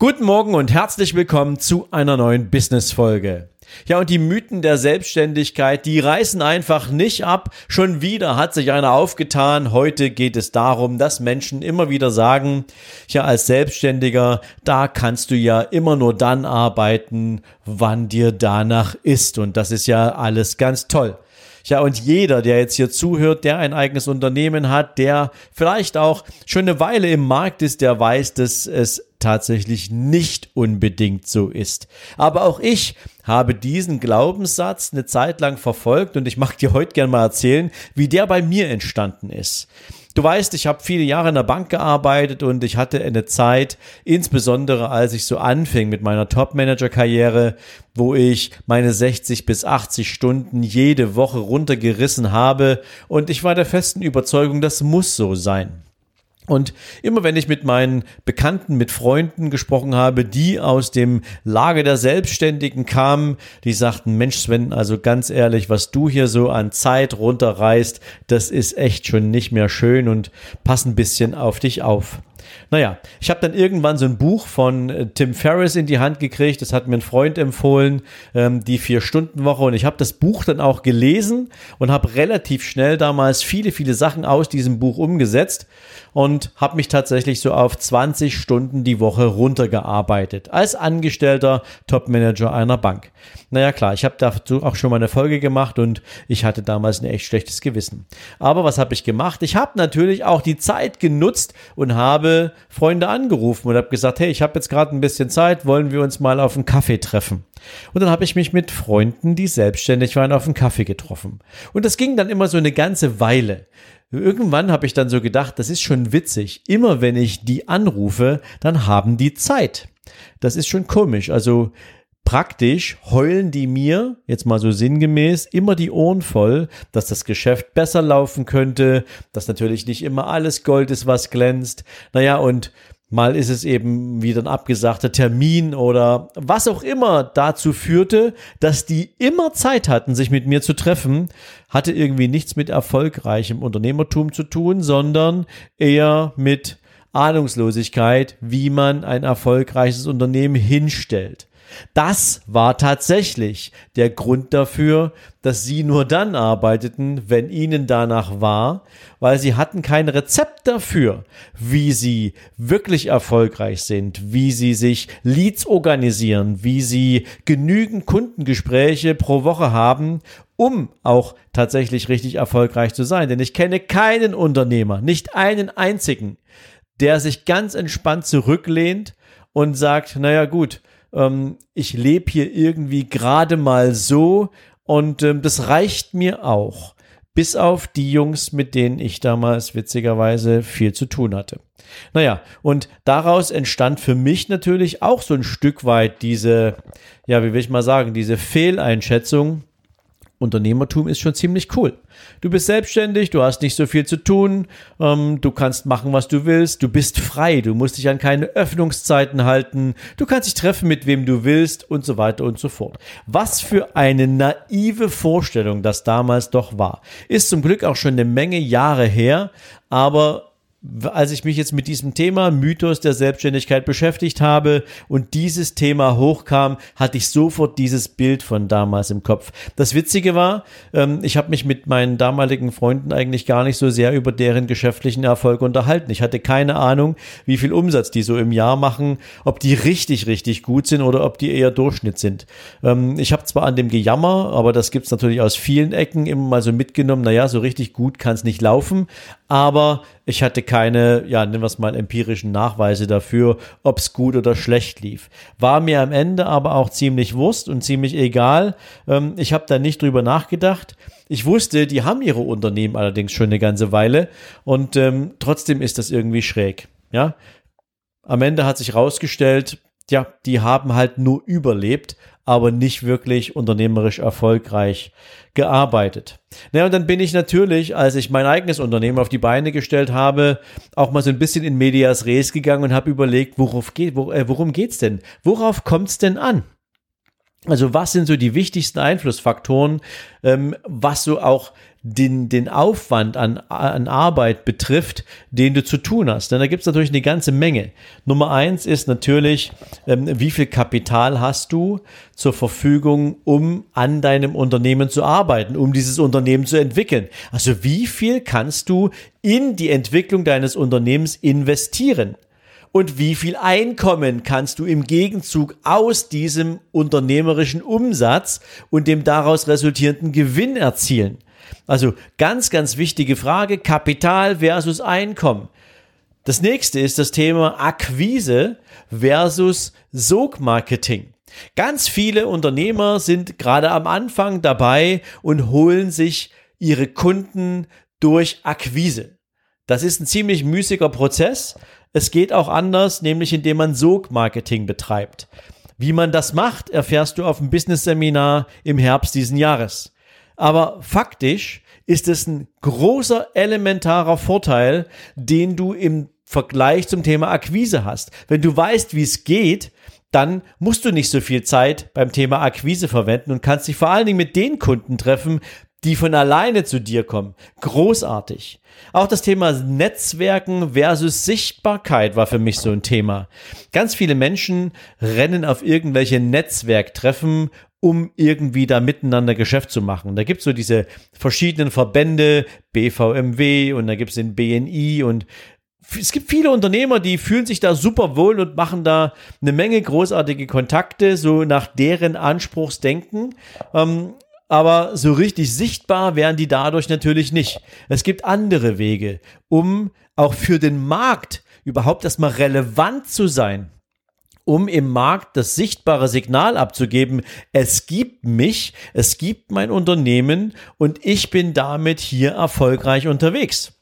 Guten Morgen und herzlich willkommen zu einer neuen Business-Folge. Ja, und die Mythen der Selbstständigkeit, die reißen einfach nicht ab. Schon wieder hat sich einer aufgetan. Heute geht es darum, dass Menschen immer wieder sagen, ja, als Selbstständiger, da kannst du ja immer nur dann arbeiten, wann dir danach ist. Und das ist ja alles ganz toll. Ja, und jeder, der jetzt hier zuhört, der ein eigenes Unternehmen hat, der vielleicht auch schon eine Weile im Markt ist, der weiß, dass es tatsächlich nicht unbedingt so ist. Aber auch ich habe diesen Glaubenssatz eine Zeit lang verfolgt und ich mag dir heute gerne mal erzählen, wie der bei mir entstanden ist. Du weißt, ich habe viele Jahre in der Bank gearbeitet und ich hatte eine Zeit, insbesondere als ich so anfing mit meiner Top-Manager-Karriere, wo ich meine 60 bis 80 Stunden jede Woche runtergerissen habe und ich war der festen Überzeugung, das muss so sein. Und immer wenn ich mit meinen Bekannten, mit Freunden gesprochen habe, die aus dem Lager der Selbstständigen kamen, die sagten, Mensch Sven, also ganz ehrlich, was du hier so an Zeit runterreißt, das ist echt schon nicht mehr schön und pass ein bisschen auf dich auf. Naja, ich habe dann irgendwann so ein Buch von äh, Tim Ferriss in die Hand gekriegt. Das hat mir ein Freund empfohlen, ähm, die Vier-Stunden-Woche. Und ich habe das Buch dann auch gelesen und habe relativ schnell damals viele, viele Sachen aus diesem Buch umgesetzt und habe mich tatsächlich so auf 20 Stunden die Woche runtergearbeitet als Angestellter Topmanager einer Bank. Naja klar, ich habe dazu auch schon mal eine Folge gemacht und ich hatte damals ein echt schlechtes Gewissen. Aber was habe ich gemacht? Ich habe natürlich auch die Zeit genutzt und habe Freunde angerufen und habe gesagt, hey, ich habe jetzt gerade ein bisschen Zeit, wollen wir uns mal auf einen Kaffee treffen? Und dann habe ich mich mit Freunden, die selbstständig waren, auf einen Kaffee getroffen. Und das ging dann immer so eine ganze Weile. Irgendwann habe ich dann so gedacht, das ist schon witzig. Immer wenn ich die anrufe, dann haben die Zeit. Das ist schon komisch. Also praktisch heulen die mir, jetzt mal so sinngemäß, immer die Ohren voll, dass das Geschäft besser laufen könnte, dass natürlich nicht immer alles Gold ist, was glänzt. Naja, und mal ist es eben wieder ein abgesagter Termin oder was auch immer dazu führte, dass die immer Zeit hatten, sich mit mir zu treffen, hatte irgendwie nichts mit erfolgreichem Unternehmertum zu tun, sondern eher mit Ahnungslosigkeit, wie man ein erfolgreiches Unternehmen hinstellt. Das war tatsächlich der Grund dafür, dass sie nur dann arbeiteten, wenn ihnen danach war, weil sie hatten kein Rezept dafür, wie sie wirklich erfolgreich sind, wie sie sich Leads organisieren, wie sie genügend Kundengespräche pro Woche haben, um auch tatsächlich richtig erfolgreich zu sein. Denn ich kenne keinen Unternehmer, nicht einen einzigen, der sich ganz entspannt zurücklehnt und sagt, naja gut, ähm, ich lebe hier irgendwie gerade mal so und ähm, das reicht mir auch. Bis auf die Jungs, mit denen ich damals witzigerweise viel zu tun hatte. Naja, und daraus entstand für mich natürlich auch so ein Stück weit diese, ja, wie will ich mal sagen, diese Fehleinschätzung, Unternehmertum ist schon ziemlich cool. Du bist selbstständig, du hast nicht so viel zu tun, ähm, du kannst machen, was du willst, du bist frei, du musst dich an keine Öffnungszeiten halten, du kannst dich treffen, mit wem du willst und so weiter und so fort. Was für eine naive Vorstellung das damals doch war. Ist zum Glück auch schon eine Menge Jahre her, aber als ich mich jetzt mit diesem Thema Mythos der Selbstständigkeit beschäftigt habe und dieses Thema hochkam, hatte ich sofort dieses Bild von damals im Kopf. Das Witzige war, ähm, ich habe mich mit meinen damaligen Freunden eigentlich gar nicht so sehr über deren geschäftlichen Erfolg unterhalten. Ich hatte keine Ahnung, wie viel Umsatz die so im Jahr machen, ob die richtig, richtig gut sind oder ob die eher Durchschnitt sind. Ähm, ich habe zwar an dem Gejammer, aber das gibt's natürlich aus vielen Ecken immer mal so mitgenommen, naja, so richtig gut kann es nicht laufen, aber ich hatte keine, ja, nennen wir es mal empirischen Nachweise dafür, ob es gut oder schlecht lief. War mir am Ende aber auch ziemlich Wurst und ziemlich egal. Ähm, ich habe da nicht drüber nachgedacht. Ich wusste, die haben ihre Unternehmen allerdings schon eine ganze Weile und ähm, trotzdem ist das irgendwie schräg. Ja, am Ende hat sich rausgestellt, ja, die haben halt nur überlebt, aber nicht wirklich unternehmerisch erfolgreich gearbeitet. Naja, und dann bin ich natürlich, als ich mein eigenes Unternehmen auf die Beine gestellt habe, auch mal so ein bisschen in Medias Res gegangen und habe überlegt, worauf geht, wo, äh, worum geht's denn? Worauf kommt's denn an? Also was sind so die wichtigsten Einflussfaktoren, ähm, was so auch den, den Aufwand an, an Arbeit betrifft, den du zu tun hast. Denn da gibt es natürlich eine ganze Menge. Nummer eins ist natürlich, ähm, wie viel Kapital hast du zur Verfügung, um an deinem Unternehmen zu arbeiten, um dieses Unternehmen zu entwickeln. Also wie viel kannst du in die Entwicklung deines Unternehmens investieren? Und wie viel Einkommen kannst du im Gegenzug aus diesem unternehmerischen Umsatz und dem daraus resultierenden Gewinn erzielen. Also ganz, ganz wichtige Frage, Kapital versus Einkommen. Das nächste ist das Thema Akquise versus Sogmarketing. Ganz viele Unternehmer sind gerade am Anfang dabei und holen sich ihre Kunden durch Akquise. Das ist ein ziemlich müßiger Prozess. Es geht auch anders, nämlich indem man Sog-Marketing betreibt. Wie man das macht, erfährst du auf dem Business-Seminar im Herbst diesen Jahres. Aber faktisch ist es ein großer elementarer Vorteil, den du im Vergleich zum Thema Akquise hast. Wenn du weißt, wie es geht, dann musst du nicht so viel Zeit beim Thema Akquise verwenden und kannst dich vor allen Dingen mit den Kunden treffen, die von alleine zu dir kommen. Großartig. Auch das Thema Netzwerken versus Sichtbarkeit war für mich so ein Thema. Ganz viele Menschen rennen auf irgendwelche Netzwerktreffen, um irgendwie da miteinander Geschäft zu machen. da gibt's so diese verschiedenen Verbände, BVMW und da gibt's den BNI und es gibt viele Unternehmer, die fühlen sich da super wohl und machen da eine Menge großartige Kontakte, so nach deren Anspruchsdenken. Ähm, aber so richtig sichtbar wären die dadurch natürlich nicht. Es gibt andere Wege, um auch für den Markt überhaupt erstmal relevant zu sein um im Markt das sichtbare Signal abzugeben, es gibt mich, es gibt mein Unternehmen und ich bin damit hier erfolgreich unterwegs.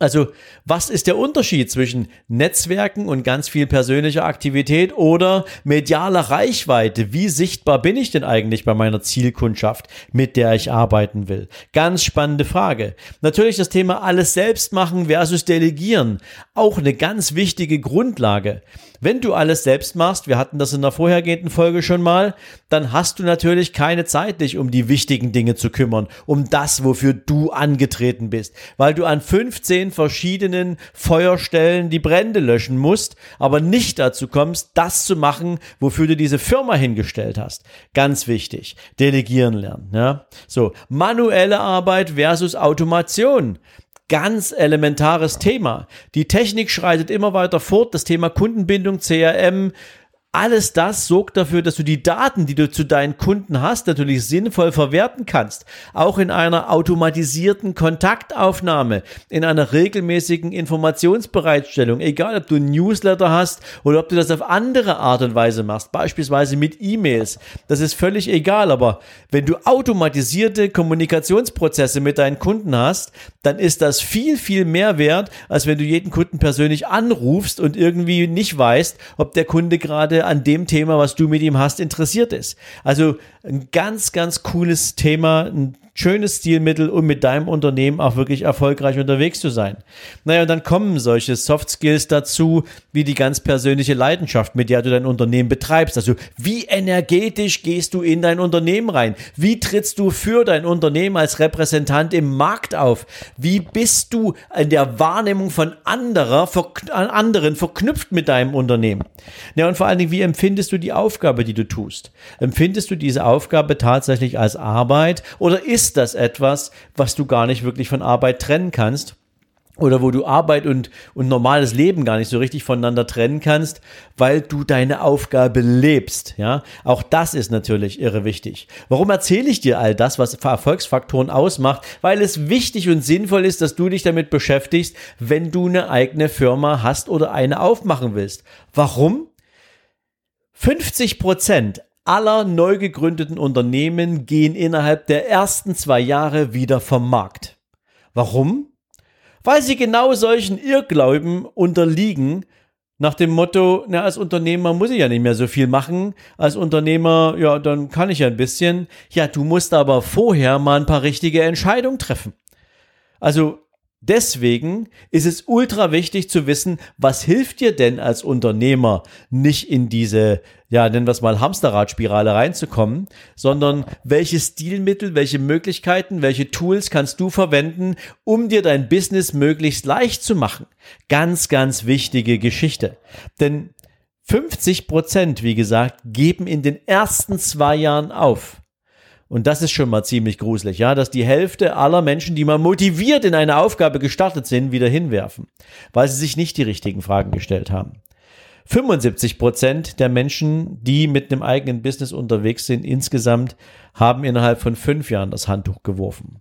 Also, was ist der Unterschied zwischen Netzwerken und ganz viel persönlicher Aktivität oder medialer Reichweite? Wie sichtbar bin ich denn eigentlich bei meiner Zielkundschaft, mit der ich arbeiten will? Ganz spannende Frage. Natürlich das Thema alles selbst machen versus delegieren. Auch eine ganz wichtige Grundlage. Wenn du alles selbst machst, wir hatten das in der vorhergehenden Folge schon mal, dann hast du natürlich keine Zeit, dich um die wichtigen Dinge zu kümmern, um das, wofür du angetreten bist, weil du an 15 verschiedenen Feuerstellen die Brände löschen musst, aber nicht dazu kommst, das zu machen, wofür du diese Firma hingestellt hast. Ganz wichtig. Delegieren lernen, ja. So. Manuelle Arbeit versus Automation ganz elementares Thema. Die Technik schreitet immer weiter fort. Das Thema Kundenbindung, CRM, alles das sorgt dafür, dass du die Daten, die du zu deinen Kunden hast, natürlich sinnvoll verwerten kannst. Auch in einer automatisierten Kontaktaufnahme, in einer regelmäßigen Informationsbereitstellung. Egal, ob du ein Newsletter hast oder ob du das auf andere Art und Weise machst. Beispielsweise mit E-Mails. Das ist völlig egal. Aber wenn du automatisierte Kommunikationsprozesse mit deinen Kunden hast, dann ist das viel, viel mehr wert, als wenn du jeden Kunden persönlich anrufst und irgendwie nicht weißt, ob der Kunde gerade an dem Thema, was du mit ihm hast, interessiert ist. Also ein ganz, ganz cooles Thema, ein schönes Stilmittel, um mit deinem Unternehmen auch wirklich erfolgreich unterwegs zu sein. Naja, und dann kommen solche Soft Skills dazu, wie die ganz persönliche Leidenschaft, mit der du dein Unternehmen betreibst. Also wie energetisch gehst du in dein Unternehmen rein? Wie trittst du für dein Unternehmen als Repräsentant im Markt auf? Wie bist du in der Wahrnehmung von anderer, anderen verknüpft mit deinem Unternehmen? Ja, und vor allen Dingen, wie empfindest du die Aufgabe, die du tust? Empfindest du diese Aufgabe tatsächlich als Arbeit oder ist ist das etwas, was du gar nicht wirklich von Arbeit trennen kannst oder wo du Arbeit und, und normales Leben gar nicht so richtig voneinander trennen kannst, weil du deine Aufgabe lebst, ja. Auch das ist natürlich irre wichtig. Warum erzähle ich dir all das, was Erfolgsfaktoren ausmacht? Weil es wichtig und sinnvoll ist, dass du dich damit beschäftigst, wenn du eine eigene Firma hast oder eine aufmachen willst. Warum? 50 Prozent aller neu gegründeten Unternehmen gehen innerhalb der ersten zwei Jahre wieder vom Markt. Warum? Weil sie genau solchen Irrglauben unterliegen, nach dem Motto, na, als Unternehmer muss ich ja nicht mehr so viel machen. Als Unternehmer, ja, dann kann ich ja ein bisschen. Ja, du musst aber vorher mal ein paar richtige Entscheidungen treffen. Also Deswegen ist es ultra wichtig zu wissen, was hilft dir denn als Unternehmer nicht in diese, ja, nennen wir es mal Hamsterradspirale reinzukommen, sondern welche Stilmittel, welche Möglichkeiten, welche Tools kannst du verwenden, um dir dein Business möglichst leicht zu machen. Ganz, ganz wichtige Geschichte. Denn 50 Prozent, wie gesagt, geben in den ersten zwei Jahren auf. Und das ist schon mal ziemlich gruselig, ja, dass die Hälfte aller Menschen, die mal motiviert in eine Aufgabe gestartet sind, wieder hinwerfen, weil sie sich nicht die richtigen Fragen gestellt haben. 75 Prozent der Menschen, die mit einem eigenen Business unterwegs sind, insgesamt haben innerhalb von fünf Jahren das Handtuch geworfen.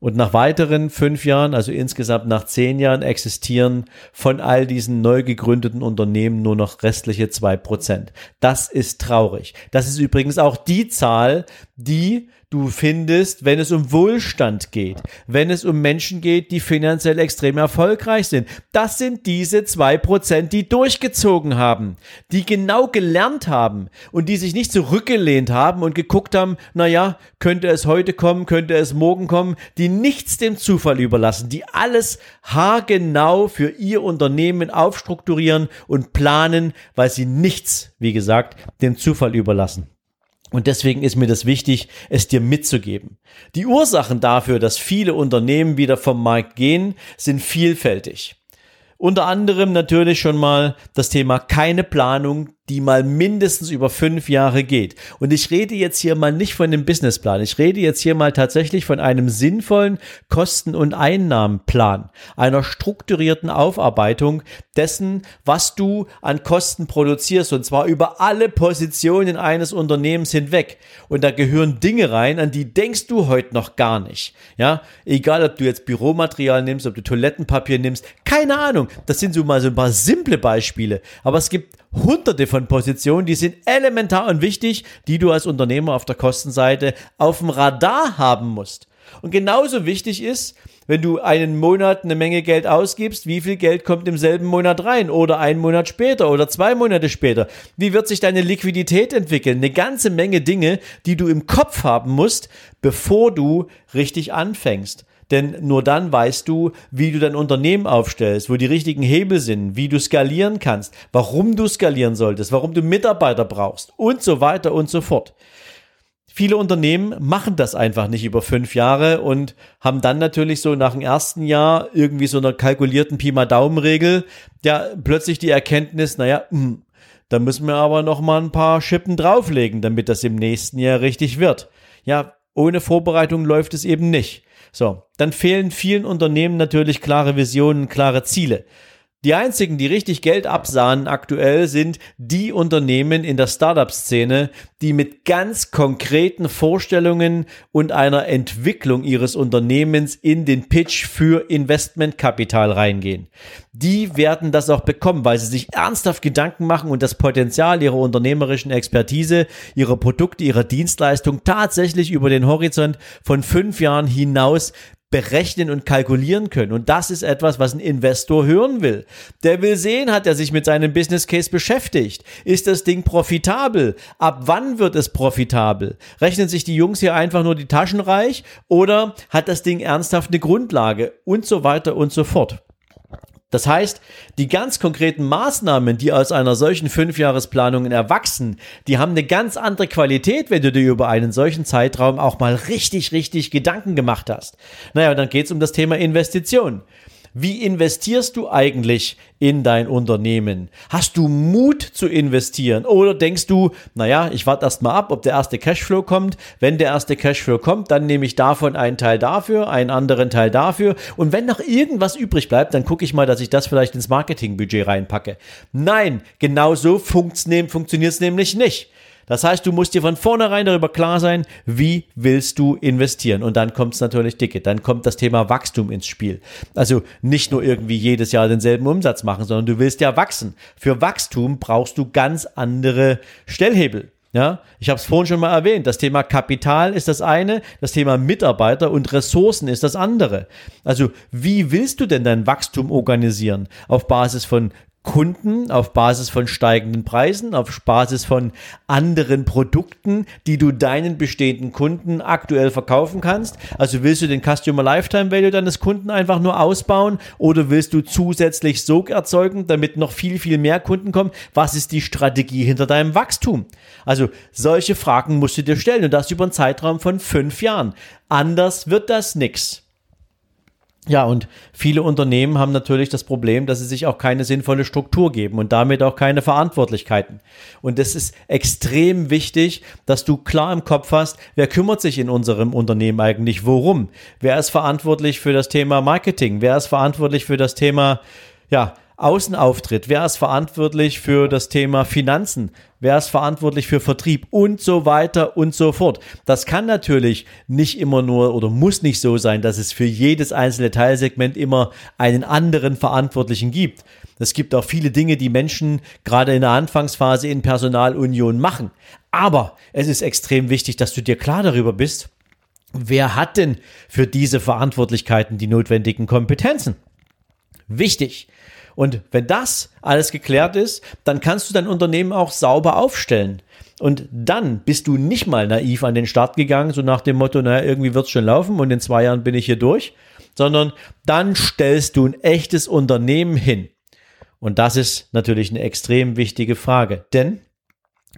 Und nach weiteren fünf Jahren, also insgesamt nach zehn Jahren, existieren von all diesen neu gegründeten Unternehmen nur noch restliche zwei Prozent. Das ist traurig. Das ist übrigens auch die Zahl, die du findest, wenn es um Wohlstand geht, wenn es um Menschen geht, die finanziell extrem erfolgreich sind. Das sind diese zwei Prozent, die durchgezogen haben, die genau gelernt haben und die sich nicht zurückgelehnt haben und geguckt haben, na ja, könnte es heute kommen, könnte es morgen kommen, die nichts dem Zufall überlassen, die alles haargenau für ihr Unternehmen aufstrukturieren und planen, weil sie nichts, wie gesagt, dem Zufall überlassen. Und deswegen ist mir das wichtig, es dir mitzugeben. Die Ursachen dafür, dass viele Unternehmen wieder vom Markt gehen, sind vielfältig. Unter anderem natürlich schon mal das Thema keine Planung, die mal mindestens über fünf Jahre geht. Und ich rede jetzt hier mal nicht von dem Businessplan. Ich rede jetzt hier mal tatsächlich von einem sinnvollen Kosten- und Einnahmenplan, einer strukturierten Aufarbeitung dessen, was du an Kosten produzierst und zwar über alle Positionen eines Unternehmens hinweg. Und da gehören Dinge rein, an die denkst du heute noch gar nicht. Ja, egal ob du jetzt Büromaterial nimmst, ob du Toilettenpapier nimmst, keine Ahnung. Das sind so mal so ein paar simple Beispiele. Aber es gibt hunderte von Positionen, die sind elementar und wichtig, die du als Unternehmer auf der Kostenseite auf dem Radar haben musst. Und genauso wichtig ist, wenn du einen Monat eine Menge Geld ausgibst, wie viel Geld kommt im selben Monat rein oder einen Monat später oder zwei Monate später? Wie wird sich deine Liquidität entwickeln? Eine ganze Menge Dinge, die du im Kopf haben musst, bevor du richtig anfängst. Denn nur dann weißt du, wie du dein Unternehmen aufstellst, wo die richtigen Hebel sind, wie du skalieren kannst, warum du skalieren solltest, warum du Mitarbeiter brauchst und so weiter und so fort. Viele Unternehmen machen das einfach nicht über fünf Jahre und haben dann natürlich so nach dem ersten Jahr irgendwie so einer kalkulierten Pi mal Daumen-Regel, ja, plötzlich die Erkenntnis, naja, hm, da müssen wir aber noch mal ein paar Schippen drauflegen, damit das im nächsten Jahr richtig wird. Ja, ohne Vorbereitung läuft es eben nicht. So, dann fehlen vielen Unternehmen natürlich klare Visionen, klare Ziele. Die einzigen, die richtig Geld absahen aktuell, sind die Unternehmen in der Startup-Szene, die mit ganz konkreten Vorstellungen und einer Entwicklung ihres Unternehmens in den Pitch für Investmentkapital reingehen. Die werden das auch bekommen, weil sie sich ernsthaft Gedanken machen und das Potenzial ihrer unternehmerischen Expertise, ihrer Produkte, ihrer Dienstleistung tatsächlich über den Horizont von fünf Jahren hinaus berechnen und kalkulieren können. Und das ist etwas, was ein Investor hören will. Der will sehen, hat er sich mit seinem Business Case beschäftigt? Ist das Ding profitabel? Ab wann wird es profitabel? Rechnen sich die Jungs hier einfach nur die Taschen reich oder hat das Ding ernsthaft eine Grundlage? Und so weiter und so fort. Das heißt, die ganz konkreten Maßnahmen, die aus einer solchen Fünfjahresplanung erwachsen, die haben eine ganz andere Qualität, wenn du dir über einen solchen Zeitraum auch mal richtig, richtig Gedanken gemacht hast. Naja, dann geht's um das Thema Investition. Wie investierst du eigentlich in dein Unternehmen? Hast du Mut zu investieren? Oder denkst du, naja, ich warte erst mal ab, ob der erste Cashflow kommt. Wenn der erste Cashflow kommt, dann nehme ich davon einen Teil dafür, einen anderen Teil dafür. Und wenn noch irgendwas übrig bleibt, dann gucke ich mal, dass ich das vielleicht ins Marketingbudget reinpacke. Nein, genau so funktioniert es nämlich nicht. Das heißt, du musst dir von vornherein darüber klar sein, wie willst du investieren. Und dann kommt es natürlich dicke. Dann kommt das Thema Wachstum ins Spiel. Also nicht nur irgendwie jedes Jahr denselben Umsatz machen, sondern du willst ja wachsen. Für Wachstum brauchst du ganz andere Stellhebel. Ja, ich habe es vorhin schon mal erwähnt. Das Thema Kapital ist das eine, das Thema Mitarbeiter und Ressourcen ist das andere. Also, wie willst du denn dein Wachstum organisieren? Auf Basis von Kunden auf Basis von steigenden Preisen, auf Basis von anderen Produkten, die du deinen bestehenden Kunden aktuell verkaufen kannst? Also willst du den Customer Lifetime Value deines Kunden einfach nur ausbauen oder willst du zusätzlich Sog erzeugen, damit noch viel, viel mehr Kunden kommen? Was ist die Strategie hinter deinem Wachstum? Also solche Fragen musst du dir stellen und das über einen Zeitraum von fünf Jahren. Anders wird das nix. Ja, und viele Unternehmen haben natürlich das Problem, dass sie sich auch keine sinnvolle Struktur geben und damit auch keine Verantwortlichkeiten. Und es ist extrem wichtig, dass du klar im Kopf hast, wer kümmert sich in unserem Unternehmen eigentlich worum? Wer ist verantwortlich für das Thema Marketing? Wer ist verantwortlich für das Thema, ja, Außenauftritt? Wer ist verantwortlich für das Thema Finanzen? Wer ist verantwortlich für Vertrieb und so weiter und so fort? Das kann natürlich nicht immer nur oder muss nicht so sein, dass es für jedes einzelne Teilsegment immer einen anderen Verantwortlichen gibt. Es gibt auch viele Dinge, die Menschen gerade in der Anfangsphase in Personalunion machen. Aber es ist extrem wichtig, dass du dir klar darüber bist, wer hat denn für diese Verantwortlichkeiten die notwendigen Kompetenzen? Wichtig. Und wenn das alles geklärt ist, dann kannst du dein Unternehmen auch sauber aufstellen. Und dann bist du nicht mal naiv an den Start gegangen, so nach dem Motto, naja, irgendwie wird's schon laufen und in zwei Jahren bin ich hier durch, sondern dann stellst du ein echtes Unternehmen hin. Und das ist natürlich eine extrem wichtige Frage, denn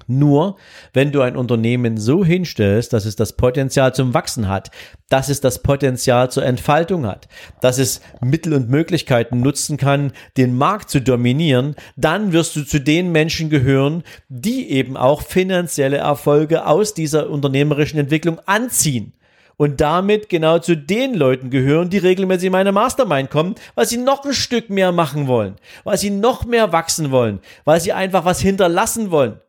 nur wenn du ein Unternehmen so hinstellst, dass es das Potenzial zum Wachsen hat, dass es das Potenzial zur Entfaltung hat, dass es Mittel und Möglichkeiten nutzen kann, den Markt zu dominieren, dann wirst du zu den Menschen gehören, die eben auch finanzielle Erfolge aus dieser unternehmerischen Entwicklung anziehen und damit genau zu den Leuten gehören, die regelmäßig in meine Mastermind kommen, weil sie noch ein Stück mehr machen wollen, weil sie noch mehr wachsen wollen, weil sie einfach was hinterlassen wollen.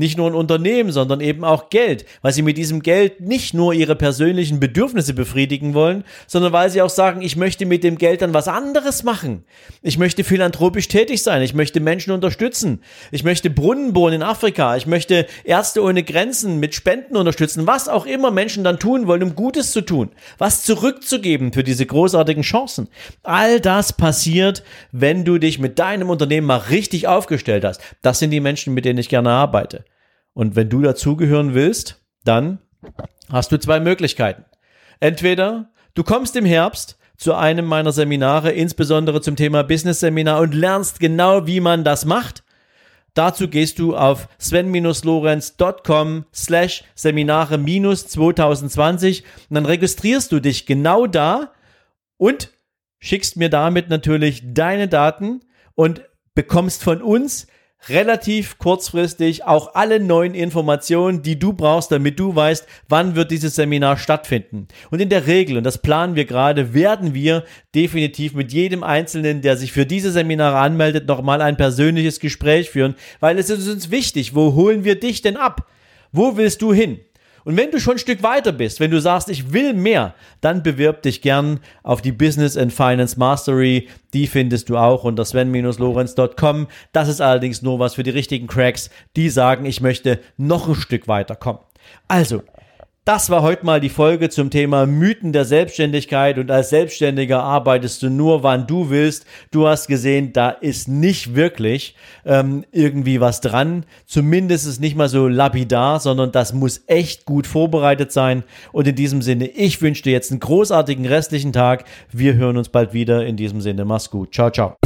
Nicht nur ein Unternehmen, sondern eben auch Geld, weil sie mit diesem Geld nicht nur ihre persönlichen Bedürfnisse befriedigen wollen, sondern weil sie auch sagen, ich möchte mit dem Geld dann was anderes machen. Ich möchte philanthropisch tätig sein, ich möchte Menschen unterstützen, ich möchte Brunnen bohren in Afrika, ich möchte Ärzte ohne Grenzen mit Spenden unterstützen, was auch immer Menschen dann tun wollen, um Gutes zu tun, was zurückzugeben für diese großartigen Chancen. All das passiert, wenn du dich mit deinem Unternehmen mal richtig aufgestellt hast. Das sind die Menschen, mit denen ich gerne arbeite. Und wenn du dazugehören willst, dann hast du zwei Möglichkeiten. Entweder du kommst im Herbst zu einem meiner Seminare, insbesondere zum Thema Business Seminar und lernst genau, wie man das macht. Dazu gehst du auf sven-lorenz.com slash Seminare minus 2020 und dann registrierst du dich genau da und schickst mir damit natürlich deine Daten und bekommst von uns relativ kurzfristig auch alle neuen Informationen, die du brauchst, damit du weißt, wann wird dieses Seminar stattfinden. Und in der Regel, und das planen wir gerade, werden wir definitiv mit jedem Einzelnen, der sich für diese Seminare anmeldet, nochmal ein persönliches Gespräch führen, weil es ist uns wichtig, wo holen wir dich denn ab? Wo willst du hin? Und wenn du schon ein Stück weiter bist, wenn du sagst, ich will mehr, dann bewirb dich gern auf die Business and Finance Mastery. Die findest du auch unter sven-lorenz.com. Das ist allerdings nur was für die richtigen Cracks, die sagen, ich möchte noch ein Stück weiterkommen. Also, das war heute mal die Folge zum Thema Mythen der Selbstständigkeit und als Selbstständiger arbeitest du nur, wann du willst. Du hast gesehen, da ist nicht wirklich ähm, irgendwie was dran. Zumindest ist nicht mal so lapidar, sondern das muss echt gut vorbereitet sein. Und in diesem Sinne, ich wünsche dir jetzt einen großartigen restlichen Tag. Wir hören uns bald wieder. In diesem Sinne, mach's gut. Ciao, ciao.